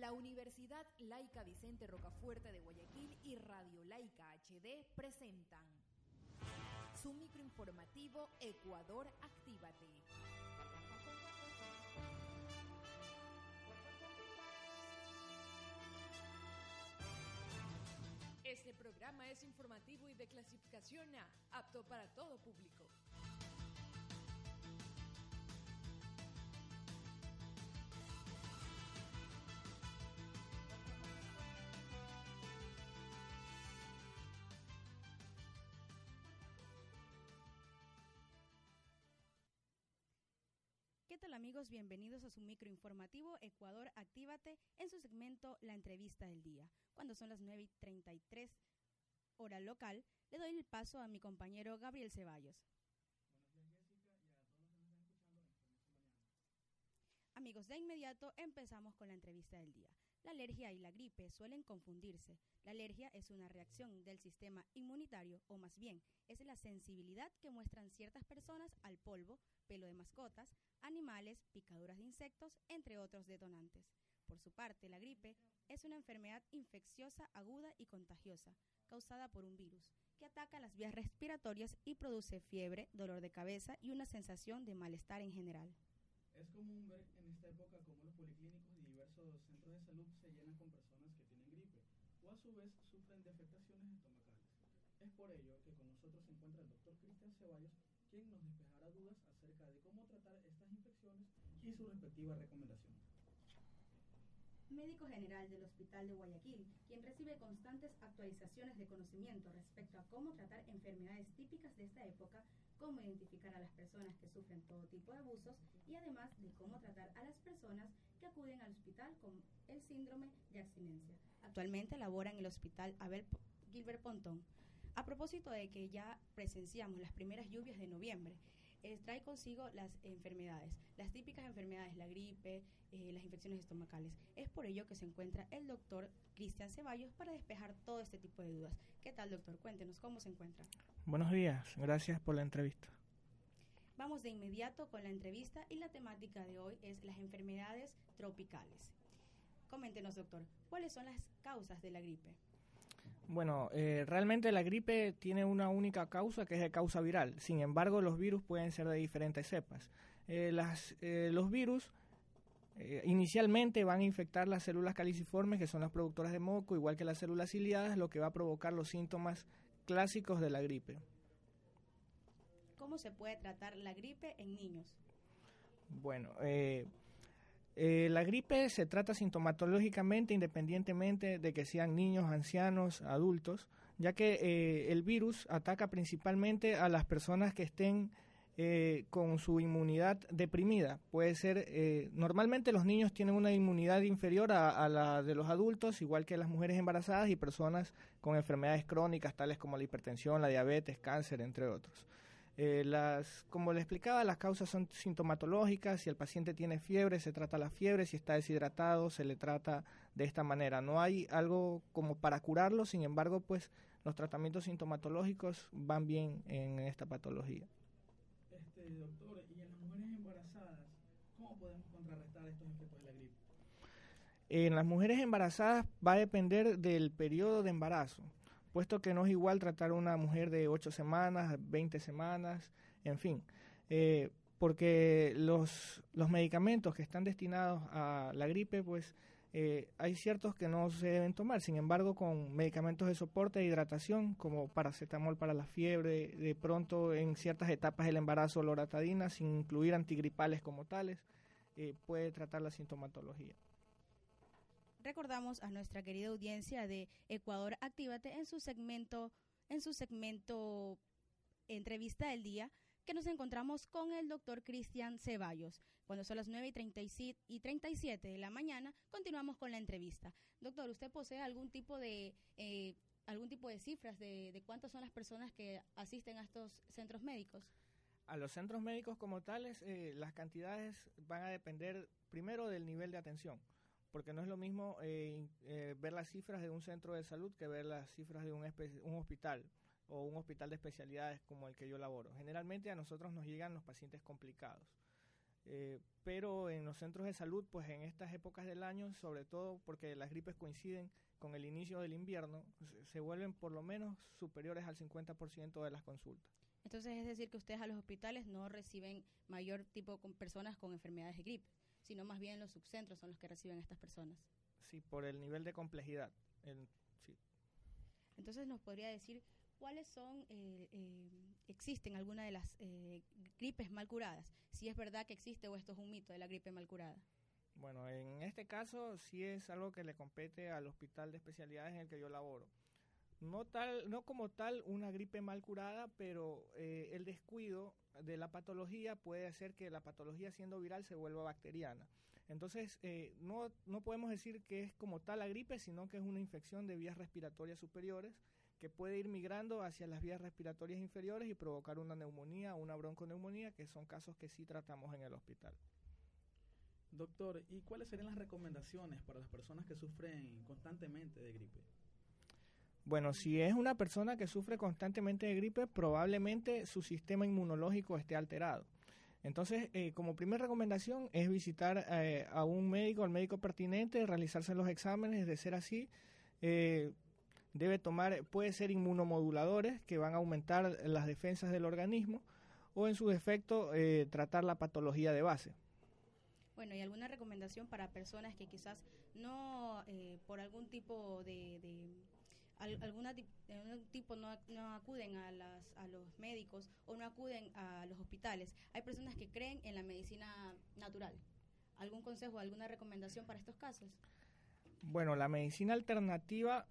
La Universidad Laica Vicente Rocafuerte de Guayaquil y Radio Laica HD presentan su microinformativo Ecuador Actívate. Este programa es informativo y de clasificación apto para todo público. Tal amigos? Bienvenidos a su microinformativo Ecuador Actívate en su segmento La entrevista del día. Cuando son las 9 y 33 hora local, le doy el paso a mi compañero Gabriel Ceballos. Amigos, de inmediato empezamos con la entrevista del día. La alergia y la gripe suelen confundirse. La alergia es una reacción del sistema inmunitario, o más bien, es la sensibilidad que muestran ciertas personas al polvo, pelo de mascotas, animales, picaduras de insectos, entre otros detonantes. Por su parte, la gripe es una enfermedad infecciosa aguda y contagiosa, causada por un virus, que ataca las vías respiratorias y produce fiebre, dolor de cabeza y una sensación de malestar en general. Es común ver en esta época policlínicos y diversos centros de salud se llenan con personas que tienen gripe o a su vez sufren de afectaciones estomacales. Es por ello que con nosotros se encuentra el doctor Cristian Ceballos, quien nos despejará dudas acerca de cómo tratar estas infecciones y sus respectivas recomendaciones. Médico general del Hospital de Guayaquil, quien recibe constantes actualizaciones de conocimiento respecto a cómo tratar enfermedades típicas de esta época, cómo identificar a las personas que sufren todo tipo de abusos y además de cómo tratar a las personas que acuden al hospital con el síndrome de abstinencia. Actualmente labora en el Hospital Abel Gilbert Pontón. A propósito de que ya presenciamos las primeras lluvias de noviembre, eh, trae consigo las enfermedades, las típicas enfermedades, la gripe, eh, las infecciones estomacales. Es por ello que se encuentra el doctor Cristian Ceballos para despejar todo este tipo de dudas. ¿Qué tal, doctor? Cuéntenos cómo se encuentra. Buenos días, gracias por la entrevista. Vamos de inmediato con la entrevista y la temática de hoy es las enfermedades tropicales. Coméntenos, doctor, ¿cuáles son las causas de la gripe? Bueno, eh, realmente la gripe tiene una única causa que es de causa viral. Sin embargo, los virus pueden ser de diferentes cepas. Eh, las, eh, los virus inicialmente van a infectar las células caliciformes, que son las productoras de moco, igual que las células ciliadas, lo que va a provocar los síntomas clásicos de la gripe. ¿Cómo se puede tratar la gripe en niños? Bueno, eh, eh, la gripe se trata sintomatológicamente independientemente de que sean niños, ancianos, adultos, ya que eh, el virus ataca principalmente a las personas que estén eh, con su inmunidad deprimida. Puede ser, eh, normalmente los niños tienen una inmunidad inferior a, a, la de los adultos, igual que las mujeres embarazadas y personas con enfermedades crónicas tales como la hipertensión, la diabetes, cáncer, entre otros. Eh, las, como le explicaba, las causas son sintomatológicas. Si el paciente tiene fiebre, se trata la fiebre. Si está deshidratado, se le trata de esta manera. No hay algo como para curarlo, sin embargo, pues los tratamientos sintomatológicos van bien en esta patología. Este, doctor, y en las mujeres embarazadas, ¿cómo podemos contrarrestar estos efectos de la gripe? En las mujeres embarazadas va a depender del periodo de embarazo puesto que no es igual tratar a una mujer de 8 semanas, 20 semanas, en fin, eh, porque los, los medicamentos que están destinados a la gripe, pues eh, hay ciertos que no se deben tomar, sin embargo, con medicamentos de soporte de hidratación, como paracetamol para la fiebre, de pronto en ciertas etapas del embarazo, loratadina, sin incluir antigripales como tales, eh, puede tratar la sintomatología. Recordamos a nuestra querida audiencia de Ecuador Actívate en su segmento, en su segmento entrevista del día, que nos encontramos con el doctor Cristian Ceballos. Cuando son las 9 y 37 de la mañana, continuamos con la entrevista. Doctor, ¿usted posee algún tipo de... Eh, algún tipo de cifras de, de cuántas son las personas que asisten a estos centros médicos? A los centros médicos como tales, eh, las cantidades van a depender primero del nivel de atención, porque no es lo mismo eh, eh, ver las cifras de un centro de salud que ver las cifras de un, un hospital o un hospital de especialidades como el que yo laboro. Generalmente a nosotros nos llegan los pacientes complicados. pero en los centros de salud, pues en estas épocas del año, sobre todo porque las gripes coinciden con el inicio del invierno, se vuelven por lo menos superiores al 50% de las consultas. Entonces es decir que ustedes a los hospitales no reciben mayor tipo de personas con enfermedades de gripe, sino más bien los subcentros son los que reciben a estas personas. Sí, por el nivel de complejidad. sí. Entonces nos podría decir cuáles son, eh, eh, existen alguna de las eh, gripes mal curadas, si es verdad que existe o esto es un mito de la gripe mal curada. Bueno, en este caso sí es algo que le compete al hospital de especialidades en el que yo laboro no tal no como tal una gripe mal curada pero eh, el descuido de la patología puede hacer que la patología siendo viral se vuelva bacteriana entonces eh, no no podemos decir que es como tal la gripe sino que es una infección de vías respiratorias superiores que puede ir migrando hacia las vías respiratorias inferiores y provocar una neumonía o una bronconeumonía que son casos que sí tratamos en el hospital Doctor, ¿y cuáles serían las recomendaciones para las personas que sufren constantemente de gripe? Bueno, si es una persona que sufre constantemente de gripe, probablemente su sistema inmunológico esté alterado. Entonces, eh, como primera recomendación es visitar eh, a un médico, al médico pertinente, realizarse los exámenes, de ser así, eh, debe tomar, puede ser inmunomoduladores que van a aumentar las defensas del organismo o en su defecto tratar la patología de base. Bueno, ¿y alguna recomendación para personas que quizás no, por algún tipo de alguna algún tipo no, no acuden a, las, a los médicos o no acuden a los hospitales. Hay personas que creen en la medicina natural. ¿Algún consejo, alguna recomendación para estos casos? Bueno, la medicina alternativa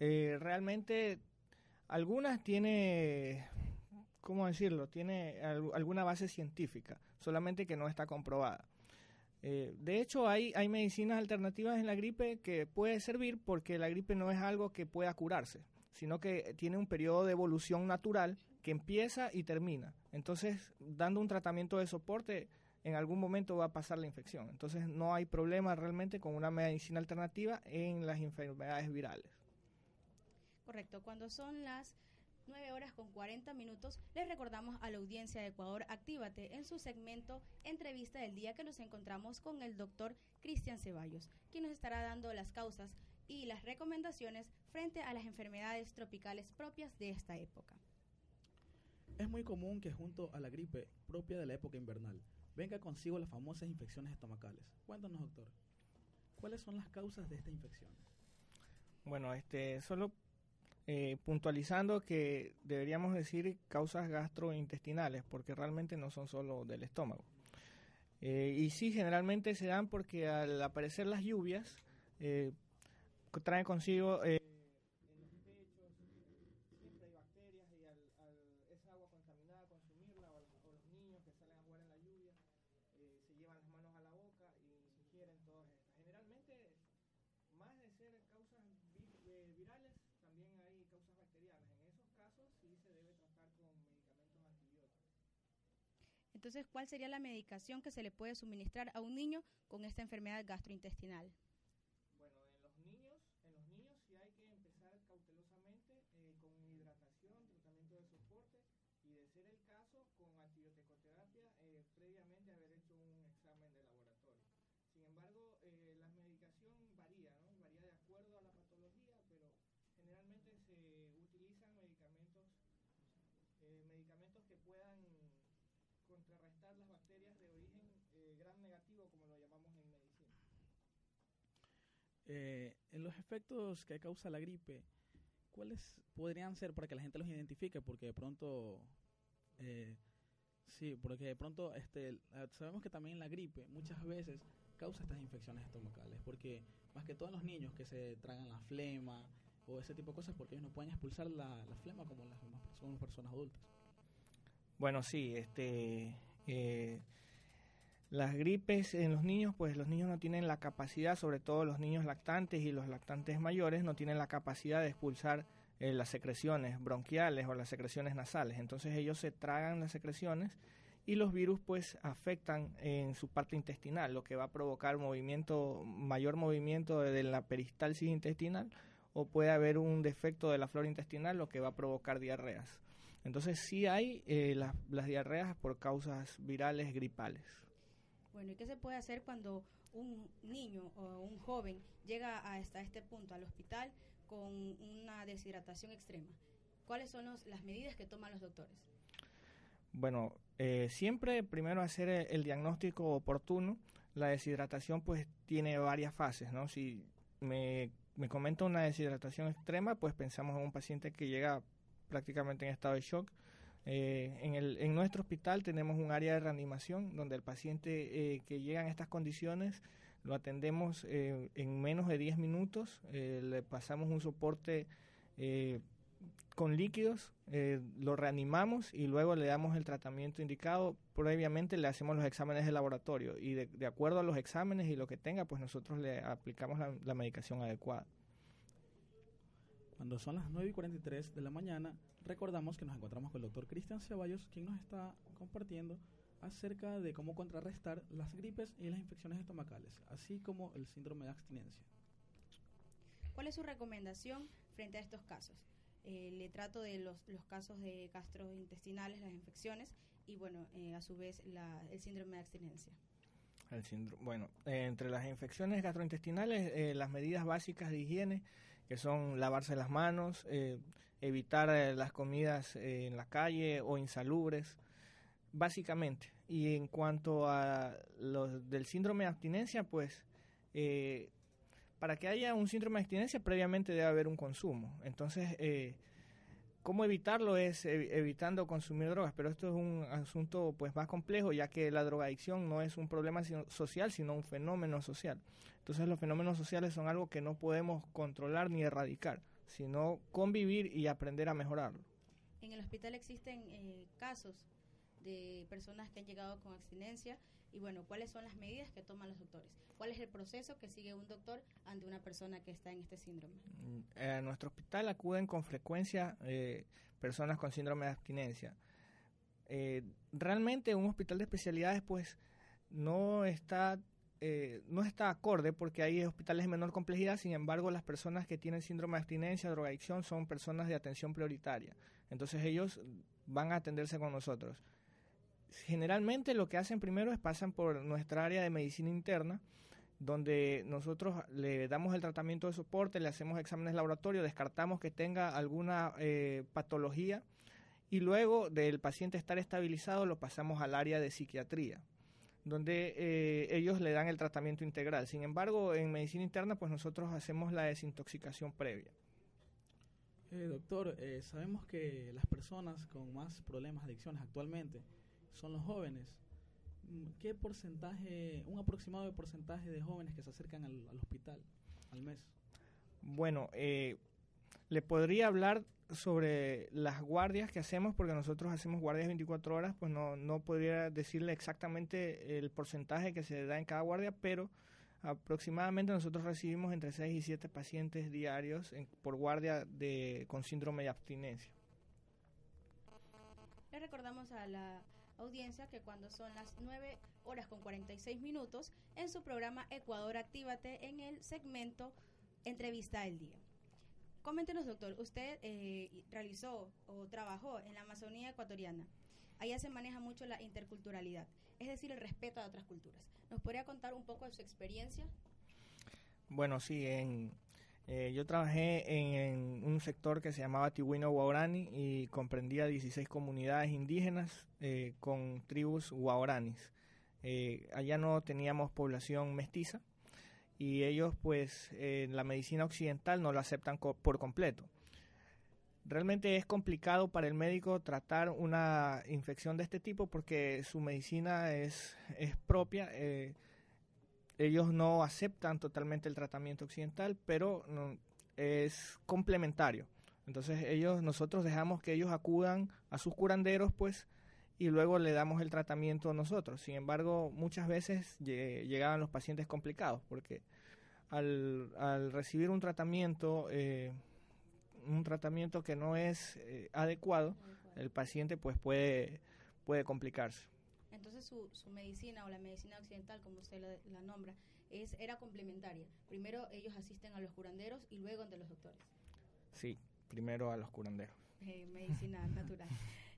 eh, realmente algunas tiene, ¿cómo decirlo? Tiene alguna base científica, solamente que no está comprobada. Eh, de hecho, hay, medicinas alternativas en la gripe que puede servir porque la gripe no es algo que pueda curarse, sino que tiene un periodo de evolución natural que empieza y termina. Entonces, dando un tratamiento de soporte, en algún momento va a pasar la infección. Entonces, no hay problema realmente con una medicina alternativa en las enfermedades virales. Correcto. Cuando son las 9 horas con 40 minutos, les recordamos a la audiencia de Ecuador Actívate en su segmento Entrevista del Día que nos encontramos con el doctor Cristian Ceballos, quien nos estará dando las causas y las recomendaciones frente a las enfermedades tropicales propias de esta época. Es muy común que junto a la gripe propia de la época invernal venga consigo las famosas infecciones estomacales. Cuéntanos, doctor, ¿cuáles son las causas de esta infección? Bueno, este, solo eh, puntualizando que deberíamos decir causas gastrointestinales, porque realmente no son solo del estómago. Eh, y sí, generalmente se dan porque al aparecer las lluvias, eh, traen consigo Entonces, ¿cuál sería la medicación que se le puede suministrar a un niño con esta enfermedad gastrointestinal? Bueno, en los niños, en los niños sí hay que empezar cautelosamente eh, con hidratación, tratamiento de soporte y de ser el caso con antibioticoterapia eh, previamente haber hecho un examen de laboratorio. Sin embargo, eh, la medicación varía, ¿no? Varía de acuerdo a la patología, pero generalmente se utilizan medicamentos, medicamentos que puedan contrarrestar las bacterias de origen eh, gram negativo, como lo llamamos en medicina. Eh, en los efectos que causa la gripe, ¿cuáles podrían ser para que la gente los identifique? Porque de pronto, eh, sí, porque de pronto este, sabemos que también la gripe muchas veces causa estas infecciones estomacales, porque más que todos los niños que se tragan la flema o ese tipo de cosas, porque ellos no pueden expulsar la, la flema como las, como las personas adultas. Bueno, sí, este, eh, las gripes en los niños, pues los niños no tienen la capacidad, sobre todo los niños lactantes y los lactantes mayores, no tienen la capacidad de expulsar eh, las secreciones bronquiales o las secreciones nasales. Entonces ellos se tragan las secreciones y los virus pues afectan en su parte intestinal, lo que va a provocar movimiento, mayor movimiento de la peristalsis intestinal o puede haber un defecto de la flora intestinal, lo que va a provocar diarreas. Entonces sí hay eh, las diarreas por causas virales gripales. Bueno, ¿y qué se puede hacer cuando un niño o un joven llega hasta este punto al hospital con una deshidratación extrema? ¿Cuáles son las medidas que toman los doctores? Bueno, eh, siempre primero hacer el, diagnóstico oportuno. La deshidratación pues tiene varias fases, ¿no? Si me, me una deshidratación extrema, pues pensamos en un paciente que llega prácticamente en estado de shock. Eh, en, el, en nuestro hospital tenemos un área de reanimación donde el paciente eh, que llega en estas condiciones lo atendemos eh, en menos de 10 minutos, le pasamos un soporte con líquidos, lo reanimamos y luego le damos el tratamiento indicado. Previamente le hacemos los exámenes de laboratorio y de, acuerdo a los exámenes y lo que tenga, pues nosotros le aplicamos la medicación adecuada. Cuando son las 9 y 43 de la mañana, recordamos que nos encontramos con el doctor Cristian Ceballos, quien nos está compartiendo acerca de cómo contrarrestar las gripes y las infecciones estomacales, así como el síndrome de abstinencia. ¿Cuál es su recomendación frente a estos casos? Eh, le trato de los, casos de gastrointestinales, las infecciones y, bueno, eh, a su vez el síndrome de abstinencia. El bueno, entre las infecciones gastrointestinales, eh, las medidas básicas de higiene que son lavarse las manos, eh, evitar eh, las comidas eh, en la calle o insalubres, básicamente. Y en cuanto a los del síndrome de abstinencia, pues para que haya un síndrome de abstinencia previamente debe haber un consumo. Entonces, ¿cómo evitarlo? Es evitando consumir drogas, pero esto es un asunto pues más complejo, ya que la drogadicción no es un problema social, sino un fenómeno social. Entonces los fenómenos sociales son algo que no podemos controlar ni erradicar, sino convivir y aprender a mejorarlo. En el hospital existen eh, casos de personas que han llegado con abstinencia y bueno, ¿cuáles son las medidas que toman los doctores? ¿Cuál es el proceso que sigue un doctor ante una persona que está en este síndrome? Mm, a nuestro hospital acuden con frecuencia eh, personas con síndrome de abstinencia. Eh, realmente un hospital de especialidades pues no está eh, no está acorde porque hay hospitales de menor complejidad, sin embargo las personas que tienen síndrome de abstinencia, drogadicción, son personas de atención prioritaria. Entonces ellos van a atenderse con nosotros. Generalmente lo que hacen primero es pasan por nuestra área de medicina interna, donde nosotros le damos el tratamiento de soporte, le hacemos exámenes de laboratorio, descartamos que tenga alguna eh, patología y luego del paciente estar estabilizado lo pasamos al área de psiquiatría donde eh, ellos le dan el tratamiento integral. Sin embargo, en medicina interna, pues nosotros hacemos la desintoxicación previa. Eh, doctor, eh, sabemos que las personas con más problemas de adicciones actualmente son los jóvenes. Mm, ¿Qué porcentaje, un aproximado de porcentaje de jóvenes que se acercan al, al hospital al mes? Bueno, le podría hablar sobre las guardias que hacemos, porque nosotros hacemos guardias 24 horas, pues no, no podría decirle exactamente el porcentaje que se da en cada guardia, pero aproximadamente nosotros recibimos entre 6 y 7 pacientes diarios por guardia de, con síndrome de abstinencia. Le recordamos a la audiencia que cuando son las 9 horas con 46 minutos, en su programa Ecuador Actívate, en el segmento Entrevista del Día. Coméntenos, doctor, usted eh, realizó o trabajó en la Amazonía ecuatoriana. Allá se maneja mucho la interculturalidad, es decir, el respeto a otras culturas. ¿Nos podría contar un poco de su experiencia? Bueno, sí, en, eh, yo trabajé en, un sector que se llamaba Tihuino Guaurani y comprendía 16 comunidades indígenas eh, con tribus guauranis. allá no teníamos población mestiza, y ellos pues en la medicina occidental no lo aceptan por completo. Realmente es complicado para el médico tratar una infección de este tipo porque su medicina es, es propia. Eh, ellos no aceptan totalmente el tratamiento occidental, pero es complementario. Entonces ellos, nosotros dejamos que ellos acudan a sus curanderos, pues, y luego le damos el tratamiento nosotros. Sin embargo, muchas veces llegaban los pacientes complicados porque al, al recibir un tratamiento, eh, un tratamiento que no es eh, adecuado, el paciente pues puede, puede complicarse. Entonces su, su medicina o la medicina occidental, como usted la, la nombra, es, era complementaria. Primero ellos asisten a los curanderos y luego ante los doctores. Sí, primero a los curanderos. Eh, medicina natural.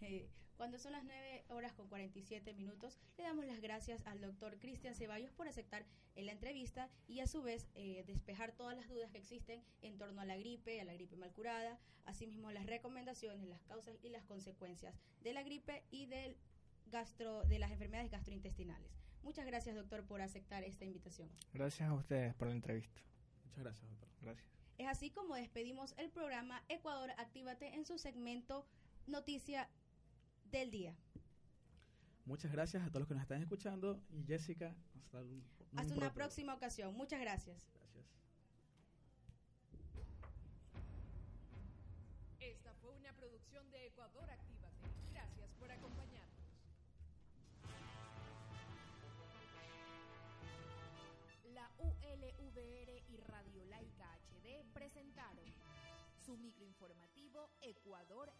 Eh, cuando son las 9 horas con 47 minutos, le damos las gracias al doctor Cristian Ceballos por aceptar la entrevista y a su vez eh, despejar todas las dudas que existen en torno a la gripe, a la gripe mal curada, asimismo las recomendaciones, las causas y las consecuencias de la gripe y del gastro, de las enfermedades gastrointestinales. Muchas gracias, doctor, por aceptar esta invitación. Gracias a ustedes por la entrevista. Muchas gracias, doctor. Gracias. Es así como despedimos el programa Ecuador Actívate en su segmento Noticia del Día. Muchas gracias a todos los que nos están escuchando y Jessica, hasta, un, hasta una próxima ocasión. Muchas gracias. Gracias. Esta fue una producción de Ecuador Actívate. Gracias por acompañarnos. La ULVR y Radio Laica HD presentaron su microinformativo Ecuador